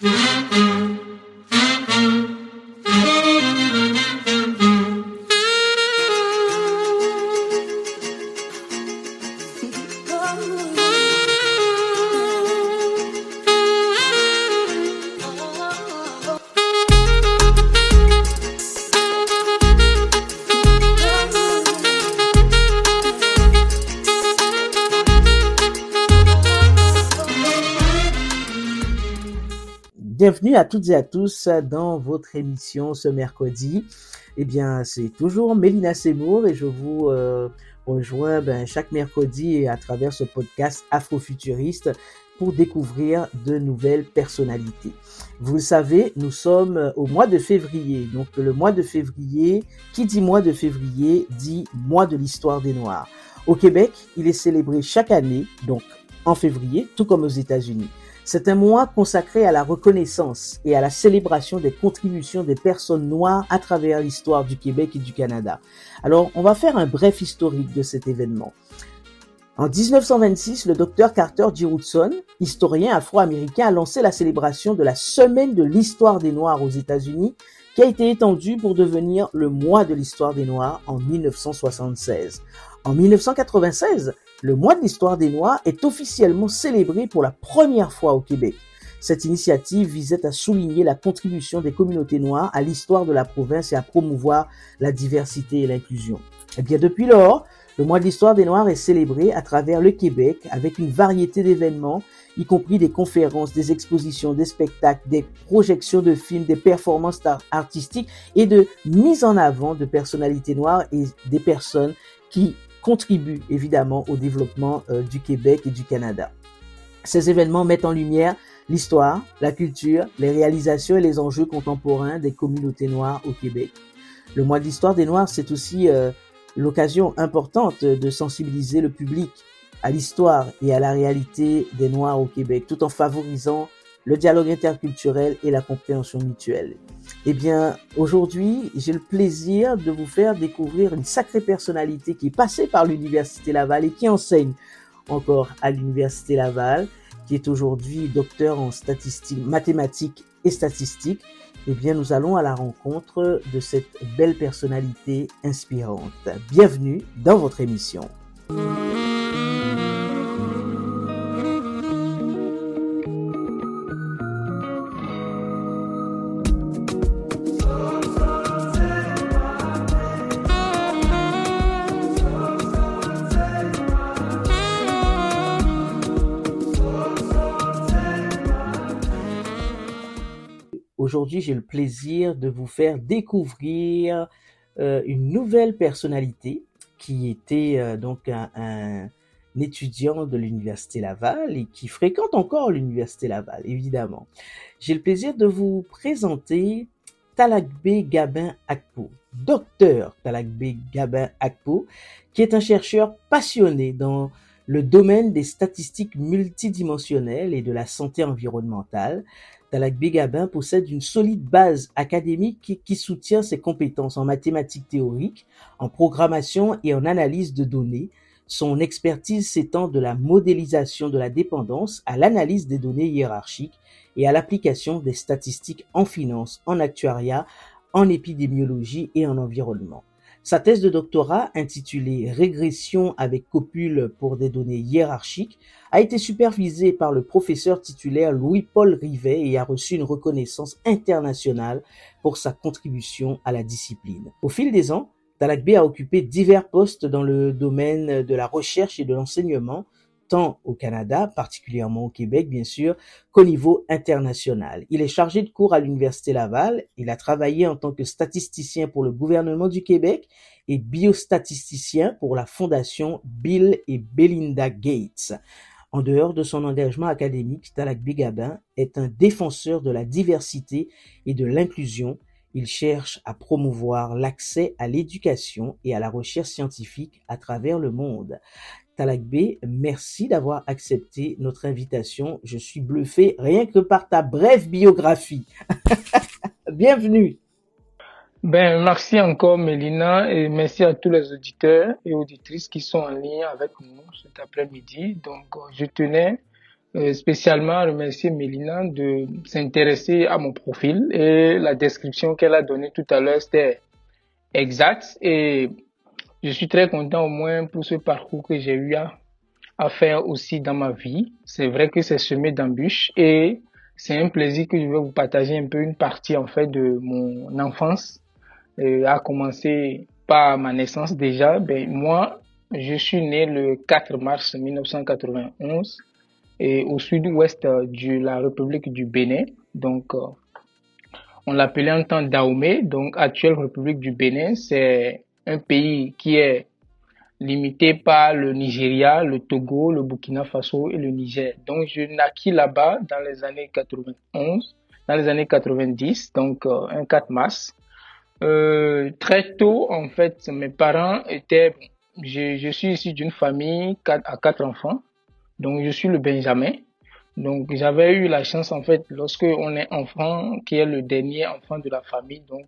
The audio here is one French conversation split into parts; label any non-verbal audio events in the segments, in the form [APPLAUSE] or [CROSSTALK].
Mm-hmm. [LAUGHS] À toutes et à tous dans votre émission ce mercredi. Eh bien, c'est toujours Mélina Seymour et je vous euh, rejoins ben, chaque mercredi à travers ce podcast afrofuturiste pour découvrir de nouvelles personnalités. Vous le savez, nous sommes au mois de février. Donc le mois de février, qui dit mois de février, dit mois de l'histoire des Noirs. Au Québec, il est célébré chaque année, donc en février, tout comme aux États-Unis. C'est un mois consacré à la reconnaissance et à la célébration des contributions des personnes noires à travers l'histoire du Québec et du Canada. Alors, on va faire un bref historique de cet événement. En 1926, le docteur Carter G. Woodson, historien afro-américain, a lancé la célébration de la Semaine de l'histoire des Noirs aux États-Unis, qui a été étendue pour devenir le mois de l'histoire des Noirs en 1976. En 1996, le mois de l'histoire des Noirs est officiellement célébré pour la première fois au Québec. Cette initiative visait à souligner la contribution des communautés noires à l'histoire de la province et à promouvoir la diversité et l'inclusion. Eh bien depuis lors, le mois de l'histoire des Noirs est célébré à travers le Québec avec une variété d'événements, y compris des conférences, des expositions, des spectacles, des projections de films, des performances artistiques et de mise en avant de personnalités noires et des personnes qui contribue évidemment au développement euh, du Québec et du Canada. Ces événements mettent en lumière l'histoire, la culture, les réalisations et les enjeux contemporains des communautés noires au Québec. Le mois de l'histoire des Noirs, c'est aussi euh, l'occasion importante de sensibiliser le public à l'histoire et à la réalité des Noirs au Québec, tout en favorisant le dialogue interculturel et la compréhension mutuelle. Eh bien, aujourd'hui, j'ai le plaisir de vous faire découvrir une sacrée personnalité qui est passée par l'Université Laval et qui enseigne encore à l'Université Laval, qui est aujourd'hui docteur en statistiques, mathématiques et statistiques. Eh bien, nous allons à la rencontre de cette belle personnalité inspirante. Bienvenue dans votre émission. Aujourd'hui, j'ai le plaisir de vous faire découvrir euh, une nouvelle personnalité qui était euh, donc un, étudiant de l'Université Laval et qui fréquente encore l'Université Laval, évidemment. J'ai le plaisir de vous présenter Talakbe Gabin Akpo, docteur Talakbe Gabin Akpo, qui est un chercheur passionné dans le domaine des statistiques multidimensionnelles et de la santé environnementale, Talak Begabin possède une solide base académique qui, soutient ses compétences en mathématiques théoriques, en programmation et en analyse de données. Son expertise s'étend de la modélisation de la dépendance à l'analyse des données hiérarchiques et à l'application des statistiques en finance, en actuariat, en épidémiologie et en environnement. Sa thèse de doctorat, intitulée Régression avec copule pour des données hiérarchiques, a été supervisée par le professeur titulaire Louis-Paul Rivet et a reçu une reconnaissance internationale pour sa contribution à la discipline. Au fil des ans, Talakbe a occupé divers postes dans le domaine de la recherche et de l'enseignement, tant au Canada, particulièrement au Québec bien sûr, qu'au niveau international. Il est chargé de cours à l'Université Laval, il a travaillé en tant que statisticien pour le gouvernement du Québec et biostatisticien pour la fondation Bill et Belinda Gates. En dehors de son engagement académique, Talak Begabin est un défenseur de la diversité et de l'inclusion. Il cherche à promouvoir l'accès à l'éducation et à la recherche scientifique à travers le monde. Talakbe, merci d'avoir accepté notre invitation. Je suis bluffé rien que par ta brève biographie. [LAUGHS] Bienvenue. Ben, merci encore, Mélina, et merci à tous les auditeurs et auditrices qui sont en ligne avec nous cet après-midi. Donc, je tenais euh, spécialement remercier Mélina de s'intéresser à mon profil et la description qu'elle a donnée tout à l'heure, c'était exact et je suis très content au moins pour ce parcours que j'ai eu à, faire aussi dans ma vie. C'est vrai que c'est semé d'embûches et c'est un plaisir que je vais vous partager un peu une partie en fait de mon enfance, euh, à commencer par ma naissance déjà. Ben moi, je suis né le 4 mars 1991 et au sud-ouest de la République du Bénin. Donc, euh, on l'appelait en temps Dahomey, donc actuelle République du Bénin. C'est un pays qui est limité par le Nigeria, le Togo, le Burkina Faso et le Niger. Donc, je naquis là-bas dans les années 91, dans les années 90, donc euh, un 4 mars. Euh, très tôt, en fait, mes parents étaient, je, suis ici d'une famille à quatre enfants, donc je suis le Benjamin. Donc j'avais eu la chance, en fait, lorsque on est enfant, qui est le dernier enfant de la famille, donc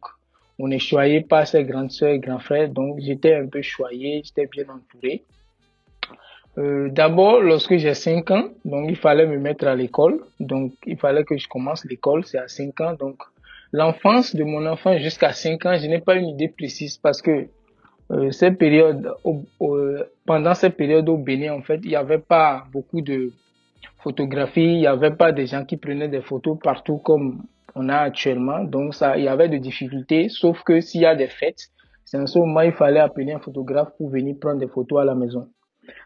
on est choyé par ses grandes soeurs et grands frères, donc j'étais un peu choyé, j'étais bien entouré. Euh, D'abord, lorsque j'ai 5 ans, donc il fallait me mettre à l'école, donc il fallait que je commence l'école, c'est à 5 ans, donc l'enfance de mon enfant jusqu'à 5 ans, je n'ai pas une idée précise parce que euh, cette période, pendant cette période au Bénin, en fait, il n'y avait pas beaucoup de photographies, il n'y avait pas des gens qui prenaient des photos partout comme on a actuellement. Donc, ça, il y avait des difficultés, sauf que s'il y a des fêtes, c'est en ce moment il fallait appeler un photographe pour venir prendre des photos à la maison.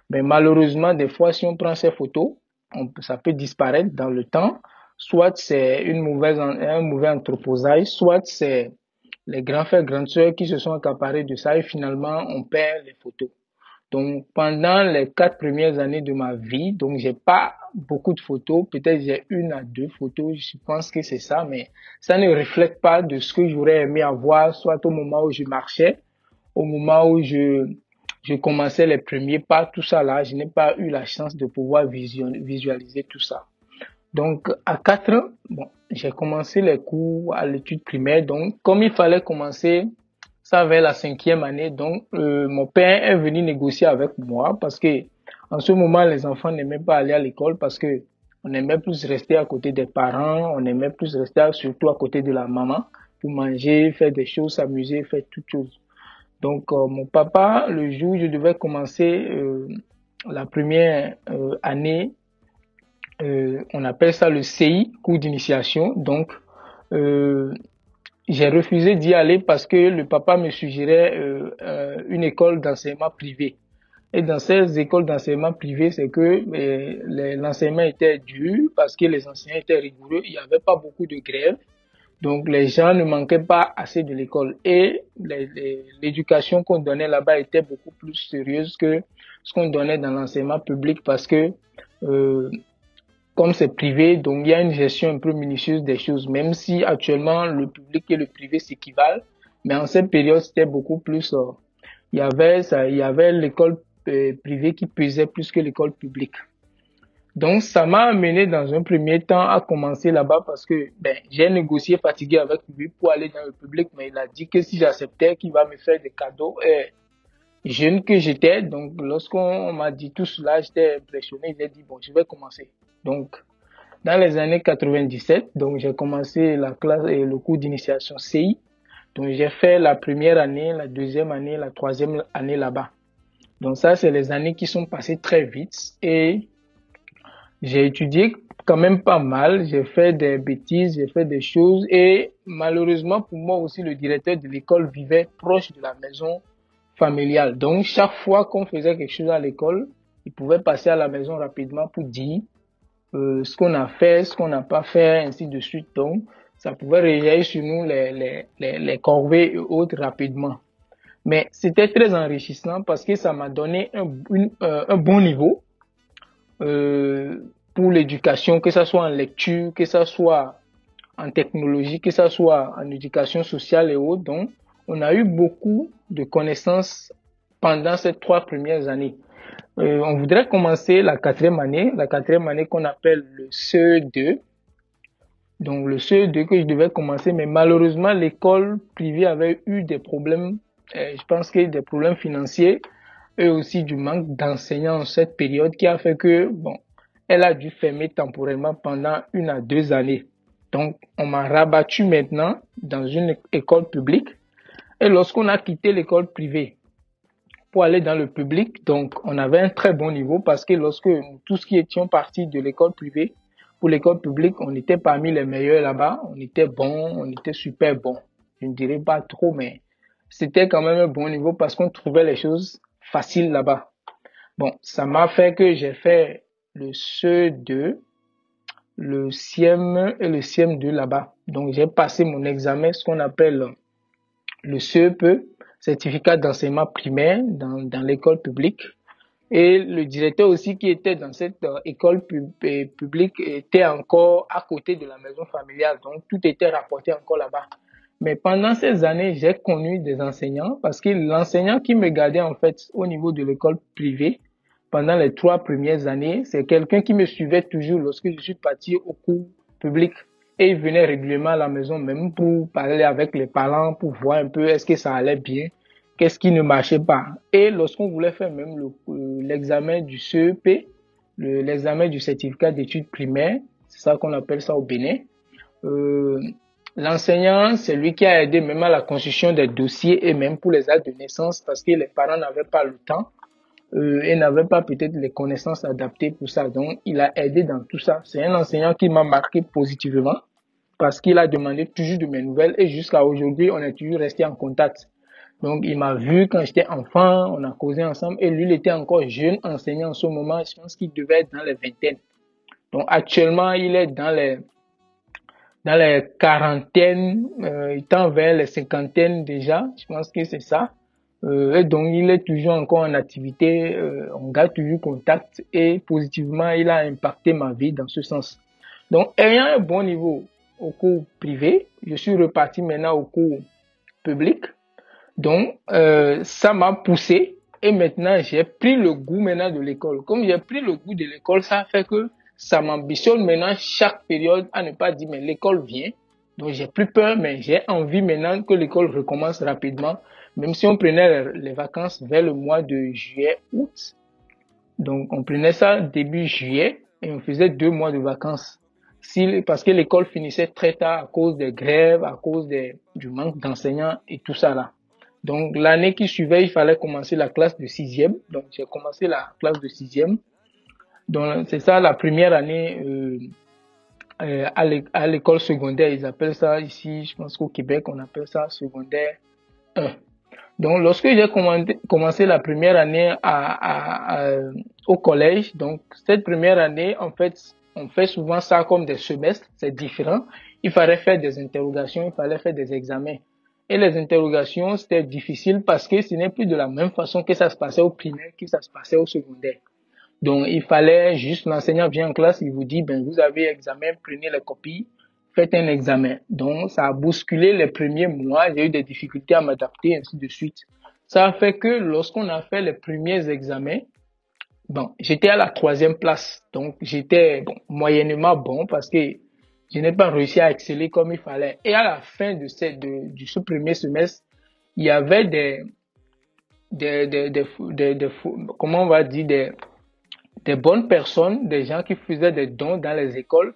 Mais malheureusement, des fois, si on prend ces photos, on, ça peut disparaître dans le temps. Soit c'est une mauvaise, un mauvais anthroposaille, soit c'est les grands frères, grandes sœurs qui se sont accaparés de ça et finalement on perd les photos. Donc pendant les quatre premières années de ma vie, donc j'ai pas beaucoup de photos, peut-être j'ai une à deux photos, je pense que c'est ça, mais ça ne reflète pas de ce que j'aurais aimé avoir, soit au moment où je marchais, au moment où je, je commençais les premiers pas, tout ça là, je n'ai pas eu la chance de pouvoir visualiser tout ça. Donc à quatre ans, bon, j'ai commencé les cours à l'étude primaire. Donc comme il fallait commencer ça vers la cinquième année, donc euh, mon père est venu négocier avec moi parce que en ce moment les enfants n'aimaient pas aller à l'école parce que on aimait plus rester à côté des parents, on aimait plus rester surtout à côté de la maman pour manger, faire des choses, s'amuser, faire toutes choses. Donc euh, mon papa, le jour où je devais commencer euh, la première année euh, on appelle ça le CI, cours d'initiation. Donc, euh, j'ai refusé d'y aller parce que le papa me suggérait euh, une école d'enseignement privé. Et dans ces écoles d'enseignement privé, c'est que l'enseignement était dur parce que les enseignants étaient rigoureux. Il n'y avait pas beaucoup de grèves. Donc, les gens ne manquaient pas assez de l'école. Et l'éducation qu'on donnait là-bas était beaucoup plus sérieuse que ce qu'on donnait dans l'enseignement public parce que euh, comme c'est privé, donc il y a une gestion un peu minutieuse des choses, même si actuellement le public et le privé s'équivalent. Mais en cette période, c'était beaucoup plus. Euh, il y avait avait l'école euh, privée qui pesait plus que l'école publique. Donc ça m'a amené dans un premier temps à commencer là-bas parce que ben j'ai négocié fatigué avec lui pour aller dans le public, mais il a dit que si j'acceptais, qu'il va me faire des cadeaux. Et jeune que j'étais, donc lorsqu'on m'a dit tout cela, j'étais impressionné. J'ai dit bon, je vais commencer. Donc, dans les années 97, donc j'ai commencé la classe et le cours d'initiation CI. Donc j'ai fait la première année, la deuxième année, la troisième année là-bas. Donc ça, c'est les années qui sont passées très vite et j'ai étudié quand même pas mal. J'ai fait des bêtises, j'ai fait des choses et malheureusement pour moi aussi, le directeur de l'école vivait proche de la maison familiale. Donc chaque fois qu'on faisait quelque chose à l'école, il pouvait passer à la maison rapidement pour dire euh, ce qu'on a fait, ce qu'on n'a pas fait, ainsi de suite. Donc, ça pouvait réveiller sur nous les, les, les, les corvées et autres rapidement. Mais c'était très enrichissant parce que ça m'a donné un, euh, un bon niveau euh, pour l'éducation, que ce soit en lecture, que ce soit en technologie, que ce soit en éducation sociale et autres. Donc, on a eu beaucoup de connaissances pendant ces trois premières années. Euh, on voudrait commencer la quatrième année, la quatrième année qu'on appelle le CE2. Donc le CE2 que je devais commencer, mais malheureusement l'école privée avait eu des problèmes, euh, je pense que des problèmes financiers et aussi du manque d'enseignants en cette période qui a fait que, bon, elle a dû fermer temporairement pendant une à deux années. Donc, on m'a rabattu maintenant dans une école publique. Et lorsqu'on a quitté l'école privée pour aller dans le public, donc on avait un très bon niveau parce que lorsque tous qui étions partis de l'école privée pour l'école publique, on était parmi les meilleurs là-bas. On était bon, on était super bon. Je ne dirais pas trop, mais c'était quand même un bon niveau parce qu'on trouvait les choses faciles là-bas. Bon, ça m'a fait que j'ai fait le CE2, le CIEM et le CIEM2 là-bas. Donc, j'ai passé mon examen, ce qu'on appelle le CEP, certificat d'enseignement primaire dans, dans l'école publique. Et le directeur aussi qui était dans cette euh, école euh, publique était encore à côté de la maison familiale. Donc, tout était rapporté encore là-bas. Mais pendant ces années, j'ai connu des enseignants parce que l'enseignant qui me gardait en fait au niveau de l'école privée pendant les trois premières années, c'est quelqu'un qui me suivait toujours lorsque je suis parti au cours public. Et il venait régulièrement à la maison même pour parler avec les parents, pour voir un peu est-ce que ça allait bien, qu'est-ce qui ne marchait pas. Et lorsqu'on voulait faire même euh, l'examen du CEP, l'examen du certificat d'études primaires, c'est ça qu'on appelle ça au Bénin, euh, L'enseignant, c'est lui qui a aidé même à la construction des dossiers et même pour les actes de naissance parce que les parents n'avaient pas le temps euh, et n'avaient pas peut-être les connaissances adaptées pour ça. Donc, il a aidé dans tout ça. C'est un enseignant qui m'a marqué positivement parce qu'il a demandé toujours de mes nouvelles et jusqu'à aujourd'hui, on est toujours resté en contact. Donc, il m'a vu quand j'étais enfant, on a causé ensemble et lui, il était encore jeune enseignant en ce moment. Je pense qu'il devait être dans les vingtaines. Donc, actuellement, il est dans les dans les quarantaines, euh, étant vers les cinquantaines déjà, je pense que c'est ça. Euh, et donc il est toujours encore en activité, euh, on garde toujours contact et positivement il a impacté ma vie dans ce sens. Donc ayant un bon niveau cours privé, je suis reparti maintenant au cours public. Donc euh, ça m'a poussé et maintenant j'ai pris le goût maintenant de l'école. Comme j'ai pris le goût de l'école, ça fait que ça m'ambitionne maintenant chaque période à ne pas dire mais l'école vient. Donc j'ai plus peur, mais j'ai envie maintenant que l'école recommence rapidement. Même si on prenait les vacances vers le mois de juillet, août. Donc on prenait ça début juillet et on faisait deux mois de vacances. Parce que l'école finissait très tard à cause des grèves, à cause du manque d'enseignants et tout ça là. Donc l'année qui suivait, il fallait commencer la classe de sixième. Donc j'ai commencé la classe de sixième. Donc, c'est ça la première année euh, euh à l'école secondaire. Ils appellent ça ici, je pense qu'au Québec, on appelle ça secondaire 1. Donc, lorsque j'ai commencé la première année au collège, donc cette première année, en fait, on fait souvent ça comme des semestres, c'est différent. Il fallait faire des interrogations, il fallait faire des examens. Et les interrogations, c'était difficile parce que ce n'est plus de la même façon que ça se passait au primaire, que ça se passait au secondaire. Donc, il fallait juste, l'enseignant vient en classe, il vous dit, ben, vous avez examen, prenez les copies, faites un examen. Donc, ça a bousculé les premiers mois, j'ai eu des difficultés à m'adapter, ainsi de suite. Ça a fait que lorsqu'on a fait les premiers examens, bon, j'étais à la troisième place. Donc, j'étais moyennement bon parce que je n'ai pas réussi à exceller comme il fallait. Et à la fin de ce, premier semestre, il y avait des, des, des, des, des comment on va dire, des, des bonnes personnes, des gens qui faisaient des dons dans les écoles,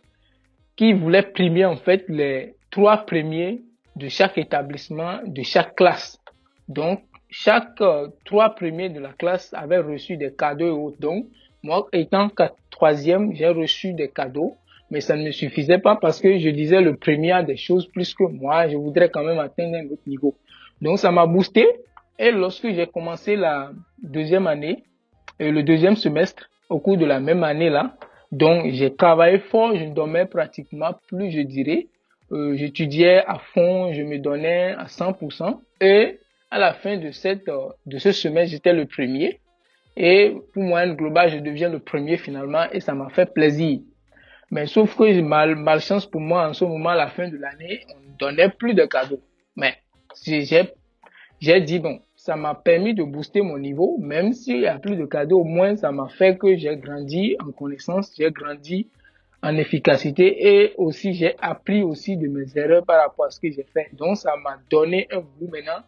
qui voulaient primer en fait les trois premiers de chaque établissement, de chaque classe. Donc, chaque euh, trois premiers de la classe avaient reçu des cadeaux et autres. Donc, moi, étant troisième, j'ai reçu des cadeaux, mais ça ne me suffisait pas parce que je disais le premier a des choses plus que moi. Je voudrais quand même atteindre un autre niveau. Donc, ça m'a boosté. Et lorsque j'ai commencé la deuxième année, et le deuxième semestre, au cours de la même année là. Donc j'ai travaillé fort, je ne dormais pratiquement plus, je dirais. Euh, J'étudiais à fond, je me donnais à 100%. Et à la fin de, cette, euh, de ce semestre, j'étais le premier. Et pour moi, global, je deviens le premier finalement et ça m'a fait plaisir. Mais sauf que mal, malchance pour moi, en ce moment, à la fin de l'année, on ne donnait plus de cadeaux. Mais j'ai dit, bon, ça m'a permis de booster mon niveau, même s'il n'y a plus de cadeaux, au moins ça m'a fait que j'ai grandi en connaissance, j'ai grandi en efficacité et aussi j'ai appris aussi de mes erreurs par rapport à ce que j'ai fait. Donc ça m'a donné un goût maintenant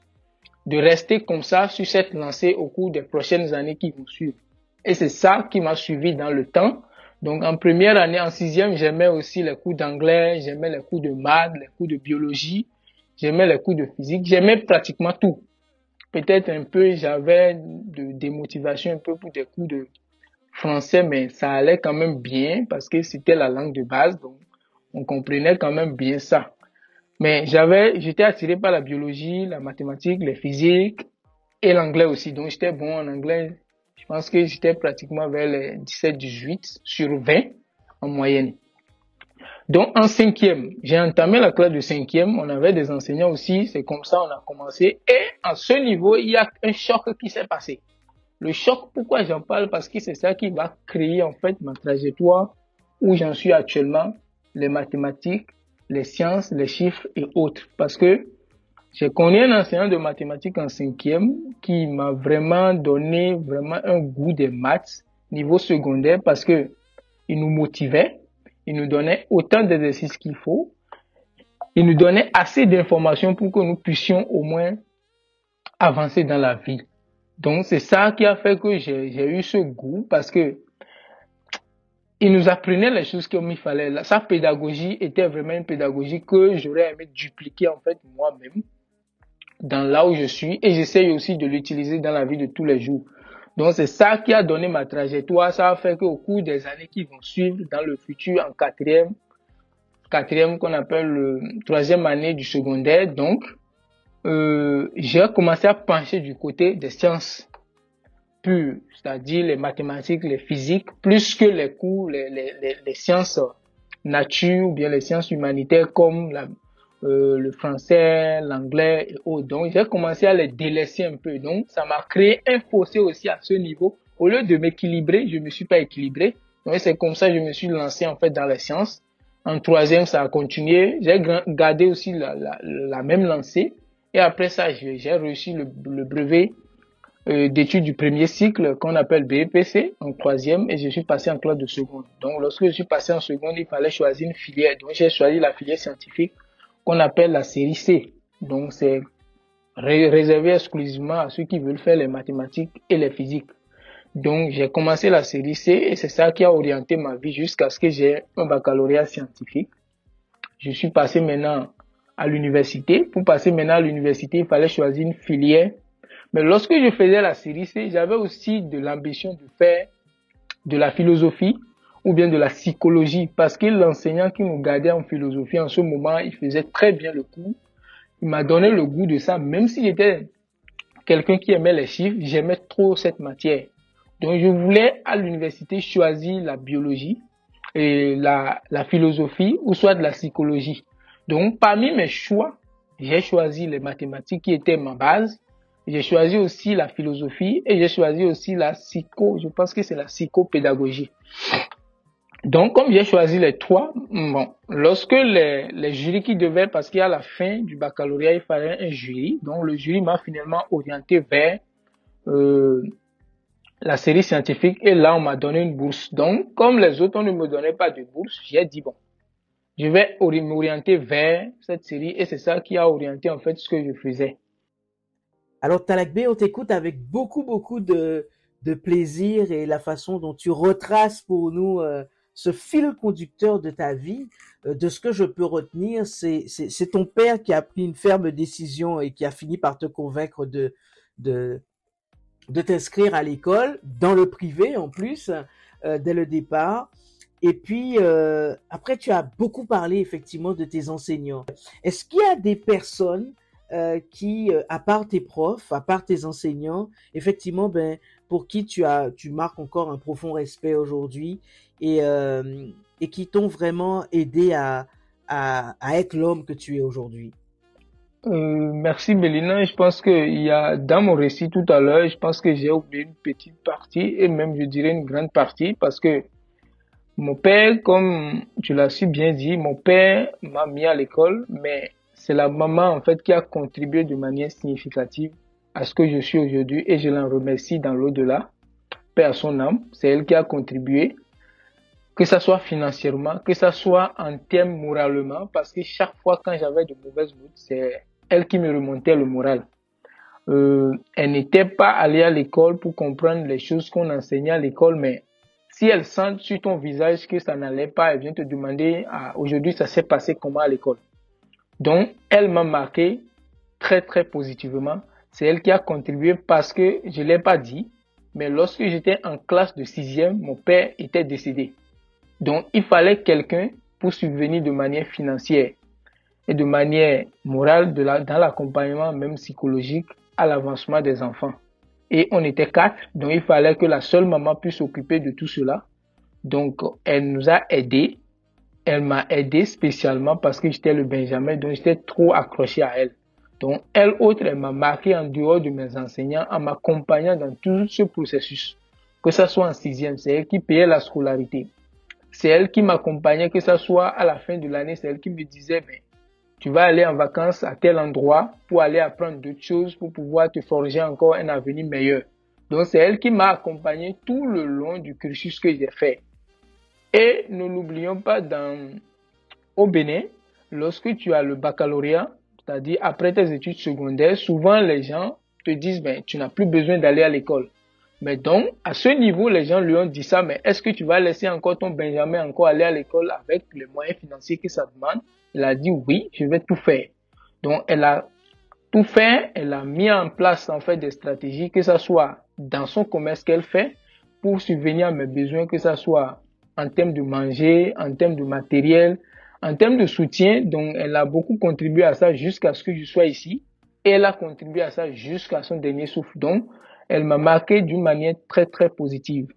de rester comme ça sur cette lancée au cours des prochaines années qui vont suivre. Et c'est ça qui m'a suivi dans le temps. Donc en première année, en sixième, j'aimais aussi les cours d'anglais, j'aimais les cours de maths, les cours de biologie, j'aimais les cours de physique, j'aimais pratiquement tout. Peut-être un peu, j'avais de démotivation un peu pour des cours de français, mais ça allait quand même bien parce que c'était la langue de base, donc on comprenait quand même bien ça. Mais j'avais, j'étais attiré par la biologie, la mathématique, les physiques et l'anglais aussi. Donc j'étais bon en anglais. Je pense que j'étais pratiquement vers les 17-18 sur 20 en moyenne. Donc en cinquième, j'ai entamé la classe de cinquième. On avait des enseignants aussi. C'est comme ça on a commencé. Et à ce niveau, il y a un choc qui s'est passé. Le choc, pourquoi j'en parle? Parce que c'est ça qui va créer en fait ma trajectoire où j'en suis actuellement, les mathématiques, les sciences, les chiffres et autres. Parce que j'ai connu un enseignant de mathématiques en cinquième qui m'a vraiment donné vraiment un goût des maths niveau secondaire parce que il nous motivait, il nous donnait autant d'exercices qu'il faut, il nous donnait assez d'informations pour que nous puissions au moins avancer dans la vie. Donc c'est ça qui a fait que j'ai eu ce goût parce que il nous apprenait les choses comme il fallait. Sa pédagogie était vraiment une pédagogie que j'aurais aimé dupliquer en fait moi-même dans là où je suis et j'essaye aussi de l'utiliser dans la vie de tous les jours. Donc c'est ça qui a donné ma trajectoire. Ça a fait qu'au cours des années qui vont suivre dans le futur en quatrième, quatrième qu'on appelle le troisième année du secondaire, donc euh, j'ai commencé à pencher du côté des sciences c'est-à-dire les mathématiques, les physiques, plus que les cours, les, les, les, sciences nature ou bien les sciences humanitaires comme euh, le français, l'anglais et autres. Donc, j'ai commencé à les délaisser un peu. Donc, ça m'a créé un fossé aussi à ce niveau. Au lieu de m'équilibrer, je me suis pas équilibré. Donc, c'est comme ça que je me suis lancé en fait dans les sciences. En troisième, ça a continué. J'ai gardé aussi la, la, même lancée. Et après ça, j'ai reçu le, brevet d'études du premier cycle qu'on appelle BEPC en troisième et je suis passé en classe de seconde. Donc, lorsque je suis passé en seconde, il fallait choisir une filière. Donc, j'ai choisi la filière scientifique qu'on appelle la série C. Donc, c'est réservé exclusivement à ceux qui veulent faire les mathématiques et les physiques. Donc, j'ai commencé la série C et c'est ça qui a orienté ma vie jusqu'à ce que j'ai un baccalauréat scientifique. Je suis passé maintenant à l'université. Pour passer maintenant à l'université, il fallait choisir une filière. Mais lorsque je faisais la série C, j'avais aussi de l'ambition de faire de la philosophie ou bien de la psychologie, parce que l'enseignant qui nous gardait en philosophie en ce moment, il faisait très bien le cours. Il m'a donné le goût de ça, même si j'étais quelqu'un qui aimait les chiffres, j'aimais trop cette matière. Donc je voulais à l'université choisir la biologie et la, la philosophie ou soit de la psychologie. Donc parmi mes choix, j'ai choisi les mathématiques qui étaient ma base. J'ai choisi aussi la philosophie et j'ai choisi aussi la psycho, je pense que c'est la psychopédagogie. Donc, comme j'ai choisi les trois, bon, lorsque les, les jurys qui devaient, parce qu'à la fin du baccalauréat, il fallait un jury, donc le jury m'a finalement orienté vers euh, la série scientifique et là, on m'a donné une bourse. Donc, comme les autres, on ne me donnait pas de bourse, j'ai dit, bon, je vais m'orienter vers cette série et c'est ça qui a orienté en fait ce que je faisais. Alors, Talakbe, on t'écoute avec beaucoup, beaucoup de, de plaisir et la façon dont tu retraces pour nous euh, ce fil conducteur de ta vie, euh, de ce que je peux retenir, c'est ton père qui a pris une ferme décision et qui a fini par te convaincre de, de, de t'inscrire à l'école, dans le privé en plus, euh, dès le départ. Et puis, euh, après, tu as beaucoup parlé effectivement de tes enseignants. Est-ce qu'il y a des personnes euh, qui, euh, à part tes profs, à part tes enseignants, effectivement, ben, pour qui tu as, tu marques encore un profond respect aujourd'hui et, euh, et qui t'ont vraiment aidé à, à, être l'homme que tu es aujourd'hui merci Mélina. Je pense qu'il y a dans mon récit tout à l'heure, je pense que j'ai oublié une petite partie et même je dirais une grande partie parce que mon père, comme tu l'as si bien dit, mon père m'a mis à l'école, mais c'est la maman en fait qui a contribué de manière significative à ce que je suis aujourd'hui et je l'en remercie dans l'au-delà. Père à son âme, c'est elle qui a contribué que ça soit financièrement, que ça soit en termes moralement, parce que chaque fois quand j'avais de mauvaises notes, c'est elle qui me remontait le moral. Euh, elle n'était pas allée à l'école pour comprendre les choses qu'on enseignait à l'école, mais si elle sent sur ton visage que ça n'allait pas, elle vient te demander ah, aujourd'hui ça s'est passé comment à l'école? Donc, elle m'a marqué très très positivement. C'est elle qui a contribué parce que je ne l'ai pas dit, mais lorsque j'étais en classe de sixième, mon père était décédé. Donc, il fallait quelqu'un pour subvenir de manière financière et de manière morale dans l'accompagnement même psychologique à l'avancement des enfants. Et on était quatre, donc il fallait que la seule maman puisse s'occuper de tout cela. Donc, elle nous a aidés. Elle m'a aidé spécialement parce que j'étais le Benjamin, donc j'étais trop accroché à elle. Donc, elle autre, elle m'a marqué en dehors de mes enseignants en m'accompagnant dans tout ce processus. Que ce soit en sixième, c'est elle qui payait la scolarité. C'est elle qui m'accompagnait, que ce soit à la fin de l'année, c'est elle qui me disait, mais tu vas aller en vacances à tel endroit pour aller apprendre d'autres choses, pour pouvoir te forger encore un avenir meilleur. Donc c'est elle qui m'a accompagné tout le long du cursus que j'ai fait. Et ne l'oublions pas, dans, au Bénin, lorsque tu as le baccalauréat, c'est-à-dire après tes études secondaires, souvent les gens te disent, ben, tu n'as plus besoin d'aller à l'école. Mais donc, à ce niveau, les gens lui ont dit ça, mais est-ce que tu vas laisser encore ton Benjamin encore aller à l'école avec les moyens financiers que ça demande? Elle a dit oui, je vais tout faire. Donc, elle a tout fait, elle a mis en place en fait des stratégies, que ce soit dans son commerce qu'elle fait, pour subvenir à mes besoins, que ce soit en termes de manger, en termes de matériel, en termes de soutien. Donc, elle a beaucoup contribué à ça jusqu'à ce que je sois ici. Et elle a contribué à ça jusqu'à son dernier souffle. Donc, elle m'a marqué d'une manière très très positive.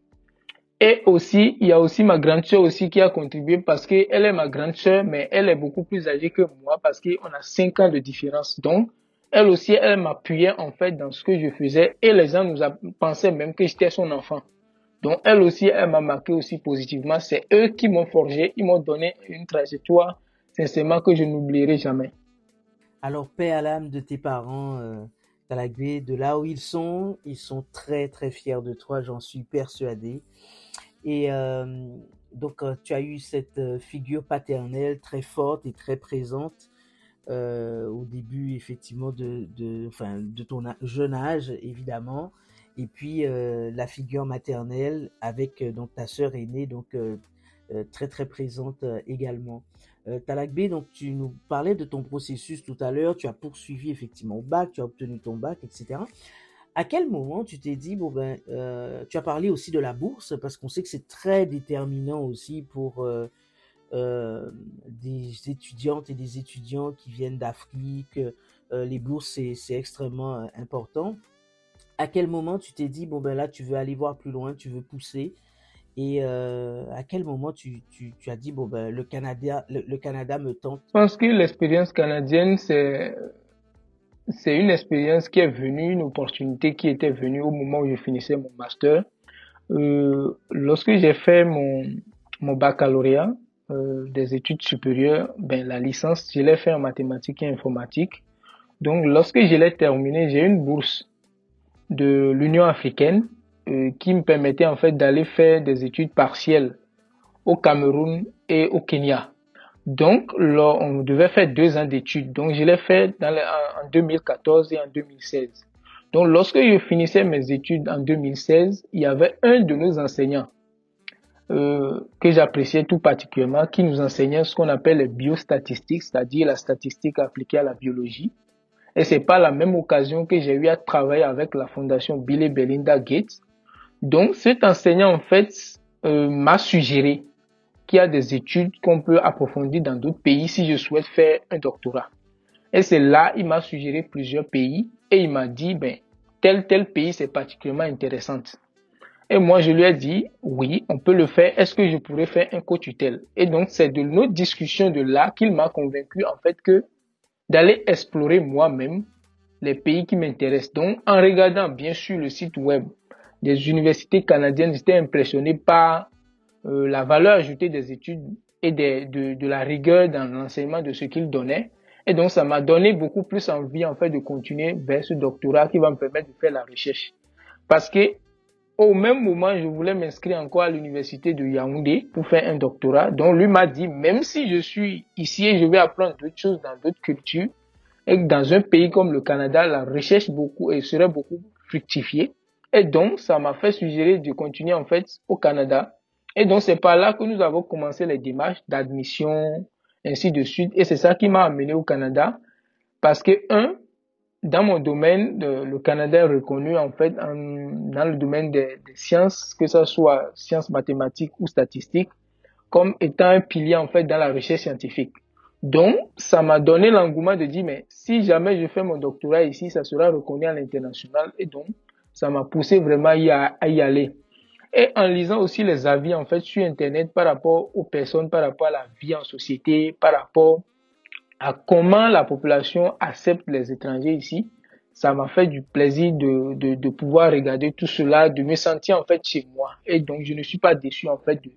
Et aussi, il y a aussi ma grande sœur aussi qui a contribué parce qu'elle est ma grande sœur, mais elle est beaucoup plus âgée que moi parce qu'on a cinq ans de différence. Donc, elle aussi, elle m'appuyait en fait dans ce que je faisais et les gens nous pensaient même que j'étais son enfant. Donc, elle aussi, elle m'a marqué aussi positivement. C'est eux qui m'ont forgé, ils m'ont donné une trajectoire, sincèrement, que je n'oublierai jamais. Alors, paix à l'âme de tes parents, euh, de là où ils sont, ils sont très très fiers de toi, j'en suis persuadé. Et euh, donc euh, tu as eu cette euh, figure paternelle très forte et très présente au début effectivement de, de, enfin, de ton jeune âge évidemment. Et puis la figure maternelle avec donc ta sœur aînée donc très très présente également. Euh, Talakbe, donc tu nous parlais de ton processus tout à l'heure, tu as poursuivi effectivement au bac, tu as obtenu ton bac, etc. À quel moment tu t'es dit, bon ben, euh, tu as parlé aussi de la bourse, parce qu'on sait que c'est très déterminant aussi pour euh, euh, des étudiantes et des étudiants qui viennent d'Afrique, les bourses c'est extrêmement important. À quel moment tu t'es dit, bon ben là tu veux aller voir plus loin, tu veux pousser, et euh, à quel moment tu, tu, as dit, bon, ben, le, Canada, le, Canada me tente? Je pense que l'expérience canadienne, c'est, une expérience qui est venue, une opportunité qui était venue au moment où je finissais mon master. Euh, lorsque j'ai fait mon, mon baccalauréat euh, des études supérieures, ben, la licence, je l'ai fait en mathématiques et informatique. Donc, lorsque je l'ai terminé, j'ai une bourse de l'Union africaine euh, qui me permettait en fait d'aller faire des études partielles au Cameroun et au Kenya. Donc, là, on devait faire deux ans d'études. Donc, je l'ai fait en 2014 et en 2016. Donc, lorsque je finissais mes études en 2016, il y avait un de nos enseignants euh, que j'appréciais tout particulièrement, qui nous enseignait ce qu'on appelle les biostatistiques, c'est-à-dire la statistique appliquée à la biologie. Et c'est pas la même occasion que j'ai eu à travailler avec la fondation Bill et Belinda Gates donc, cet enseignant, en fait, euh, m'a suggéré qu'il y a des études qu'on peut approfondir dans d'autres pays si je souhaite faire un doctorat. Et c'est là, il m'a suggéré plusieurs pays et il m'a dit, ben, tel, tel pays, c'est particulièrement intéressant. Et moi, je lui ai dit, oui, on peut le faire. Est-ce que je pourrais faire un co-tutel? Et donc, c'est de nos discussions de là qu'il m'a convaincu, en fait, que d'aller explorer moi-même les pays qui m'intéressent. Donc, en regardant, bien sûr, le site web des universités canadiennes, j'étais impressionné par euh, la valeur ajoutée des études et de, de, la rigueur dans l'enseignement de ce qu'ils donnaient. Et donc, ça m'a donné beaucoup plus envie, en fait, de continuer vers ce doctorat qui va me permettre de faire la recherche. Parce que, au même moment, je voulais m'inscrire encore à l'université de Yaoundé pour faire un doctorat. Donc, lui m'a dit, même si je suis ici et je vais apprendre d'autres choses dans d'autres cultures, et dans un pays comme le Canada, la recherche beaucoup et serait beaucoup fructifiée, et donc, ça m'a fait suggérer de continuer en fait au Canada Et donc, c'est par là que nous avons commencé les démarches d'admission, ainsi de suite. Et c'est ça qui m'a amené au Canada. Parce que, un, dans mon domaine, le Canada est reconnu, en fait, dans le domaine des, sciences, que ce soit sciences mathématiques ou statistiques, comme étant un pilier, en fait, dans la recherche scientifique. Donc, ça m'a donné l'engouement de dire, mais si jamais je fais mon doctorat ici, ça sera reconnu à l'international. Et donc, ça m'a poussé vraiment à y, aller. Et en lisant aussi les avis, en fait, sur Internet par rapport aux personnes, par rapport à la vie en société, par rapport à comment la population accepte les étrangers ici, ça m'a fait du plaisir de, de, de pouvoir regarder tout cela, de me sentir en fait chez moi. Et donc, je ne suis pas déçu en fait de,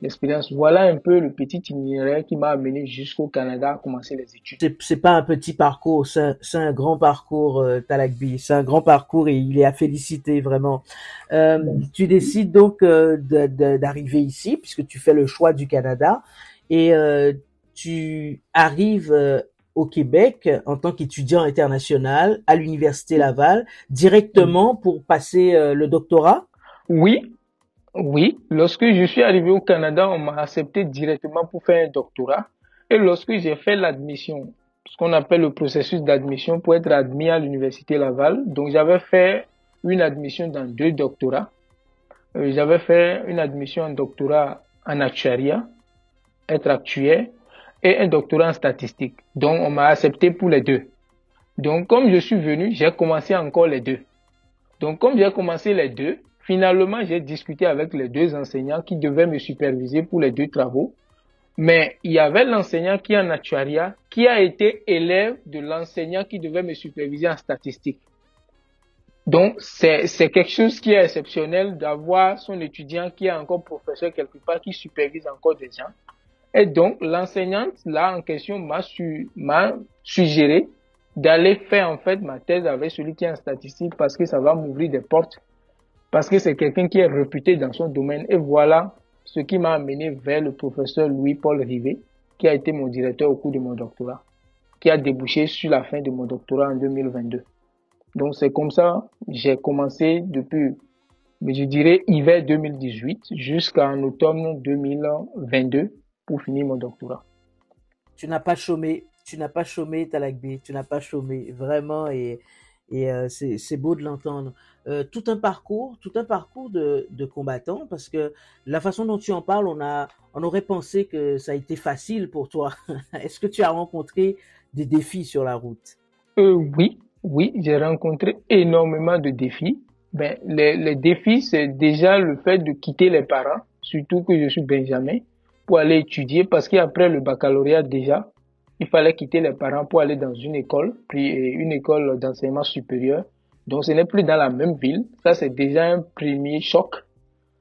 l'expérience. Voilà un peu le petit itinéraire qui m'a amené jusqu'au Canada à commencer les études. C'est pas un petit parcours, c'est un, grand parcours, euh, Talakbi. C'est un grand parcours et il est à féliciter vraiment. Euh, tu décides donc euh, d'arriver ici puisque tu fais le choix du Canada et euh, tu arrives euh, au Québec en tant qu'étudiant international à l'université Laval directement pour passer le doctorat? Oui, oui, lorsque je suis arrivé au Canada, on m'a accepté directement pour faire un doctorat. Et lorsque j'ai fait l'admission, ce qu'on appelle le processus d'admission pour être admis à l'université Laval, donc j'avais fait une admission dans deux doctorats. Euh, j'avais fait une admission en doctorat en actuariat, être actuaire, et un doctorat en statistique. Donc on m'a accepté pour les deux. Donc comme je suis venu, j'ai commencé encore les deux. Donc comme j'ai commencé les deux, Finalement, j'ai discuté avec les deux enseignants qui devaient me superviser pour les deux travaux. Mais il y avait l'enseignant qui est en actuariat, qui a été élève de l'enseignant qui devait me superviser en statistique. Donc, c'est quelque chose qui est exceptionnel d'avoir son étudiant qui est encore professeur quelque part, qui supervise encore des gens. Et donc, l'enseignante, là, en question, m'a su, suggéré d'aller faire, en fait, ma thèse avec celui qui est en statistique parce que ça va m'ouvrir des portes parce que c'est quelqu'un qui est réputé dans son domaine. Et voilà ce qui m'a amené vers le professeur Louis-Paul Rivet, qui a été mon directeur au cours de mon doctorat, qui a débouché sur la fin de mon doctorat en 2022. Donc c'est comme ça, j'ai commencé depuis, je dirais, hiver 2018 jusqu'en automne 2022 pour finir mon doctorat. Tu n'as pas chômé, tu n'as pas chômé Talakbi, tu n'as pas chômé, vraiment, et, et euh, c'est beau de l'entendre. Euh, tout un parcours, tout un parcours de, de combattant, parce que la façon dont tu en parles, on a, on aurait pensé que ça a été facile pour toi. [LAUGHS] Est-ce que tu as rencontré des défis sur la route? Euh, Oui, oui, j'ai rencontré énormément de défis. Ben, les, les défis, c'est déjà le fait de quitter les parents, surtout que je suis Benjamin, pour aller étudier, parce qu'après le baccalauréat déjà, il fallait quitter les parents pour aller dans une école, puis une école d'enseignement supérieur. Donc ce n'est plus dans la même ville. Ça, c'est déjà un premier choc.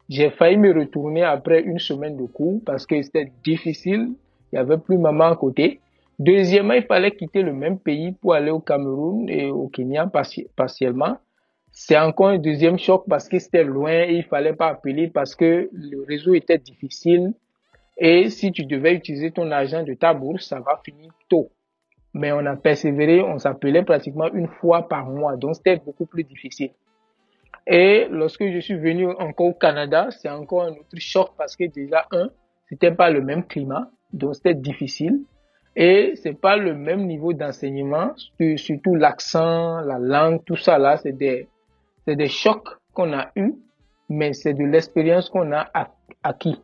J'ai failli me retourner après une semaine de cours parce que c'était difficile. Il n'y avait plus maman à côté. Deuxièmement, il fallait quitter le même pays pour aller au Cameroun et au Kenya partiellement. C'est encore un deuxième choc parce que c'était loin et il fallait pas appeler parce que le réseau était difficile. Et si tu devais utiliser ton argent de ta bourse, ça va finir tôt mais on a persévéré, on s'appelait pratiquement une fois par mois, donc c'était beaucoup plus difficile. Et lorsque je suis venu encore au Canada, c'est encore un autre choc parce que déjà, un, c'était pas le même climat, donc c'était difficile. Et c'est pas le même niveau d'enseignement, surtout l'accent, la langue, tout ça là, c'est des, c'est des chocs qu'on a eu, mais c'est de l'expérience qu'on a acquis.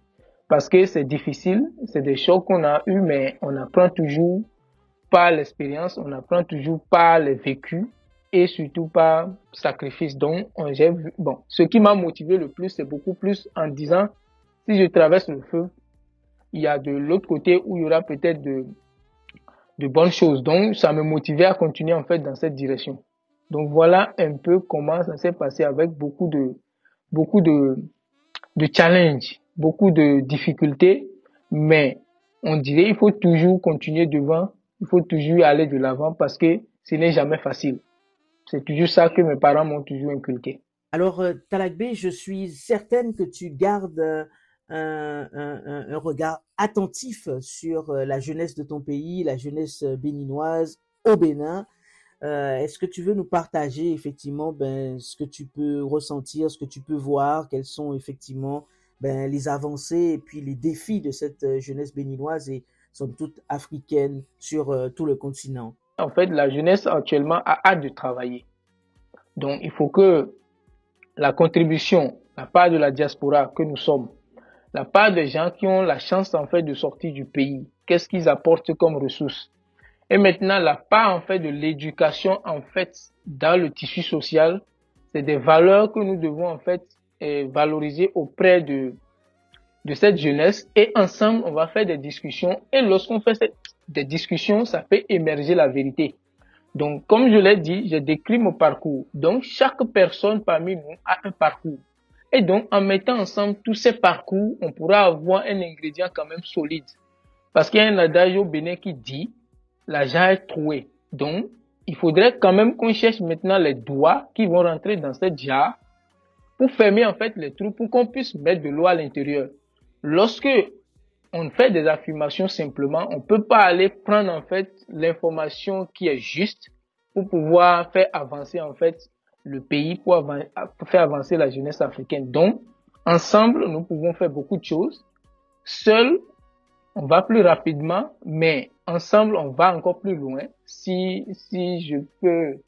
Parce que c'est difficile, c'est des chocs qu'on a eu, mais on apprend toujours par l'expérience, on apprend toujours par les vécus et surtout par sacrifice. Donc, bon, ce qui m'a motivé le plus, c'est beaucoup plus en disant, si je traverse le feu, il y a de l'autre côté où il y aura peut-être de, bonnes choses. Donc, ça me motivait à continuer en fait dans cette direction. Donc, voilà un peu comment ça s'est passé avec beaucoup de, beaucoup de challenges, beaucoup de difficultés, mais on dirait il faut toujours continuer devant il faut toujours aller de l'avant parce que ce n'est jamais facile. C'est toujours ça que mes parents m'ont toujours inculqué. Alors, euh, Talakbe, je suis certaine que tu gardes euh, un, regard attentif sur euh, la jeunesse de ton pays, la jeunesse béninoise au Bénin. Est-ce que tu veux nous partager effectivement ben, ce que tu peux ressentir, ce que tu peux voir, quels sont effectivement ben, les avancées et puis les défis de cette jeunesse béninoise et somme toute africaine sur tout le continent En fait, la jeunesse actuellement a hâte de travailler. Donc, il faut que la contribution, la part de la diaspora que nous sommes, la part des gens qui ont la chance en fait de sortir du pays, qu'est-ce qu'ils apportent comme ressources? Et maintenant, la part en fait de l'éducation en fait dans le tissu social, c'est des valeurs que nous devons en fait valoriser auprès de de cette jeunesse et ensemble on va faire des discussions et lorsqu'on fait des discussions, ça fait émerger la vérité. Donc, comme je l'ai dit, j'ai décrit mon parcours. Donc, chaque personne parmi nous a un parcours. Et donc, en mettant ensemble tous ces parcours, on pourra avoir un ingrédient quand même solide. Parce qu'il y a un adage au Bénin qui dit, l'argent est troué. Donc, il faudrait quand même qu'on cherche maintenant les doigts qui vont rentrer dans cette jarre pour fermer en fait les trous pour qu'on puisse mettre de l'eau à l'intérieur. Lorsque on fait des affirmations simplement, on peut pas aller prendre en fait l'information qui est juste pour pouvoir faire avancer en fait le pays, pour, faire avancer la jeunesse africaine. Donc, ensemble, nous pouvons faire beaucoup de choses. Seul, on va plus rapidement, mais ensemble, on va encore plus loin. Si, si je peux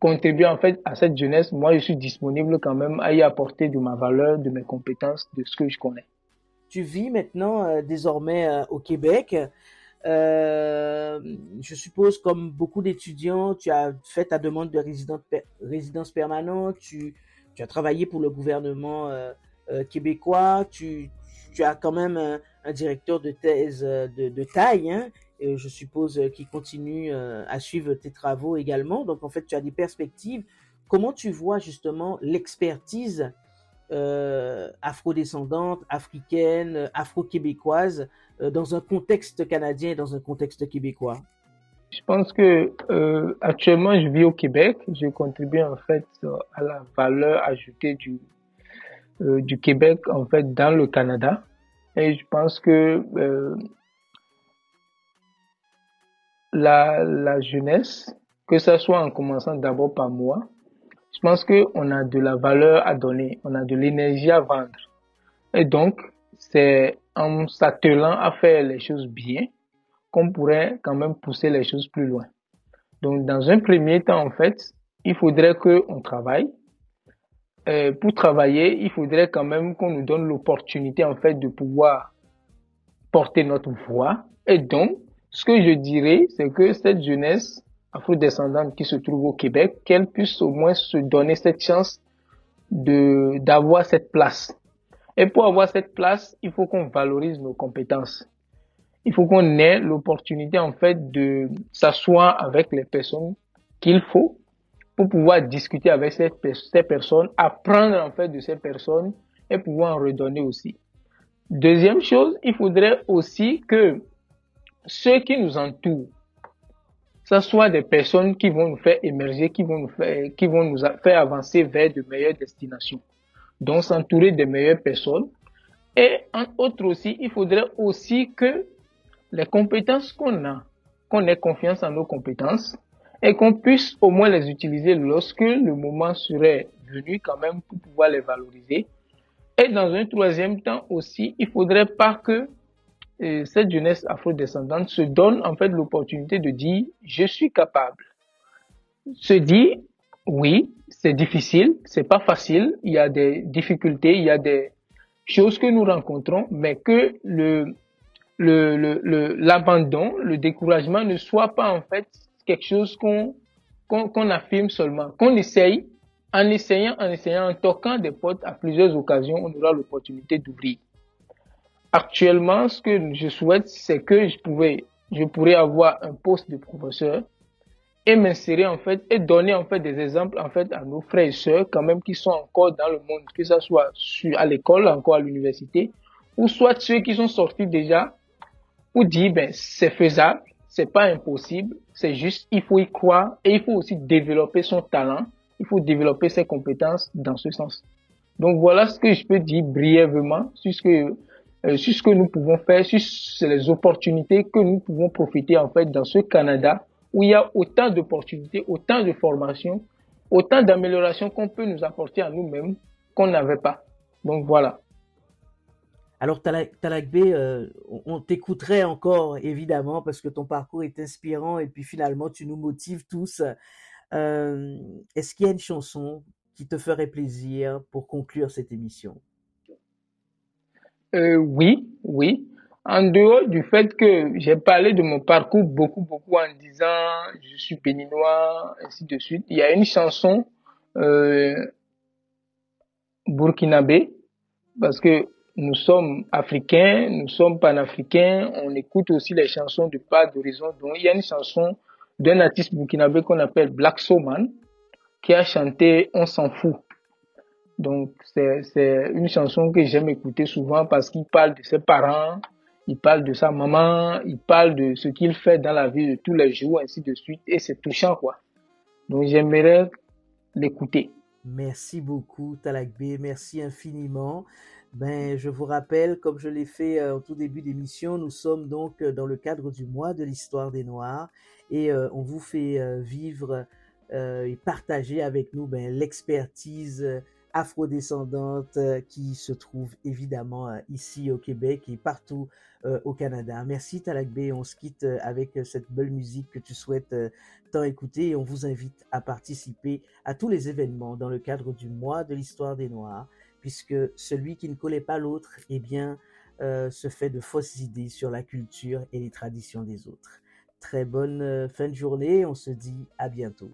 contribuer en fait à cette jeunesse, moi, je suis disponible quand même à y apporter de ma valeur, de mes compétences, de ce que je connais. Tu vis maintenant euh, désormais euh, au Québec. Euh, je suppose, comme beaucoup d'étudiants, tu as fait ta demande de résidence, permanente, tu, as travaillé pour le gouvernement québécois, tu, as quand même un, directeur de thèse de, taille, hein, je suppose, qui continue à suivre tes travaux également. Donc, en fait, tu as des perspectives. Comment tu vois justement l'expertise euh, afro-descendante, africaine, afro-québécoise, euh, dans un contexte canadien et dans un contexte québécois? Je pense que euh, actuellement je vis au Québec. Je contribue en fait à la valeur ajoutée du du Québec en fait dans le Canada. Et je pense que la, la jeunesse, que ce soit en commençant d'abord par moi, je pense qu'on a de la valeur à donner, on a de l'énergie à vendre. Et donc, c'est en s'attelant à faire les choses bien qu'on pourrait quand même pousser les choses plus loin. Donc, dans un premier temps, en fait, il faudrait qu'on travaille. Euh, pour travailler, il faudrait quand même qu'on nous donne l'opportunité, en fait, de pouvoir porter notre voix. Et donc, ce que je dirais, c'est que cette jeunesse afro-descendante qui se trouve au Québec, qu'elle puisse au moins se donner cette chance de d'avoir cette place. Et pour avoir cette place, il faut qu'on valorise nos compétences. Il faut qu'on ait l'opportunité en fait de s'asseoir avec les personnes qu'il faut pour pouvoir discuter avec ces, ces personnes, apprendre en fait de ces personnes et pouvoir en redonner aussi. Deuxième chose, il faudrait aussi que ceux qui nous entourent, ce soit des personnes qui vont nous faire émerger, qui vont nous faire, qui vont nous faire avancer vers de meilleures destinations. Donc, s'entourer de meilleures personnes. Et en autre aussi, il faudrait aussi que les compétences qu'on a, qu'on ait confiance en nos compétences et qu'on puisse au moins les utiliser lorsque le moment serait venu quand même pour pouvoir les valoriser. Et dans un troisième temps aussi, il faudrait pas que cette jeunesse afro-descendante se donne en fait l'opportunité de dire je suis capable. Se dit oui, c'est difficile, c'est pas facile, il y a des difficultés, il y a des choses que nous rencontrons, mais que l'abandon, le, découragement ne soit pas en fait quelque chose qu'on affirme seulement, qu'on essaye, en essayant, en essayant, en toquant des portes à plusieurs occasions, on aura l'opportunité d'ouvrir. Actuellement, ce que je souhaite, c'est que je pouvais, je pourrais avoir un poste de professeur et m'insérer en fait et donner en fait des exemples en fait à nos frères et sœurs quand même qui sont encore dans le monde, que ce soit à l'école, encore à l'université, ou soit ceux qui sont sortis déjà pour dire ben c'est faisable, c'est pas impossible, c'est juste il faut y croire et il faut aussi développer son talent, il faut développer ses compétences dans ce sens. Donc voilà ce que je peux dire brièvement sur ce que sur ce que nous pouvons faire, sur les opportunités que nous pouvons profiter en fait dans ce Canada où il y a autant d'opportunités, autant de formations, autant d'améliorations qu'on peut nous apporter à nous-mêmes qu'on n'avait pas. Donc voilà. Alors Talakbé, euh, on t'écouterait encore évidemment parce que ton parcours est inspirant et puis finalement tu nous motives tous. Euh, est-ce qu'il y a une chanson qui te ferait plaisir pour conclure cette émission? Euh, Oui, oui. En dehors du fait que j'ai parlé de mon parcours beaucoup, beaucoup en disant je suis béninois, ainsi de suite, il y a une chanson euh, burkinabé parce que nous sommes africains, nous sommes panafricains, on écoute aussi les chansons de pas d'horizon. Donc il y a une chanson d'un artiste burkinabé qu'on appelle Black Soman qui a chanté On s'en fout. Donc c'est une chanson que j'aime écouter souvent parce qu'il parle de ses parents, il parle de sa maman, il parle de ce qu'il fait dans la vie de tous les jours, ainsi de suite, et c'est touchant quoi. Donc j'aimerais l'écouter. Merci beaucoup Talakbe, merci infiniment. Ben, je vous rappelle, comme je l'ai fait euh, au tout début d'émission, nous sommes donc euh, dans le cadre du mois de l'histoire des Noirs et euh, on vous fait vivre et partager avec nous ben, l'expertise afrodescendante qui se trouve évidemment ici au Québec et partout au Canada. Merci Talakbe, on se quitte avec cette belle musique que tu souhaites tant écouter et on vous invite à participer à tous les événements dans le cadre du mois de l'histoire des Noirs puisque celui qui ne connaît pas l'autre, eh bien, euh, se fait de fausses idées sur la culture et les traditions des autres. Très bonne euh, fin de journée, on se dit à bientôt.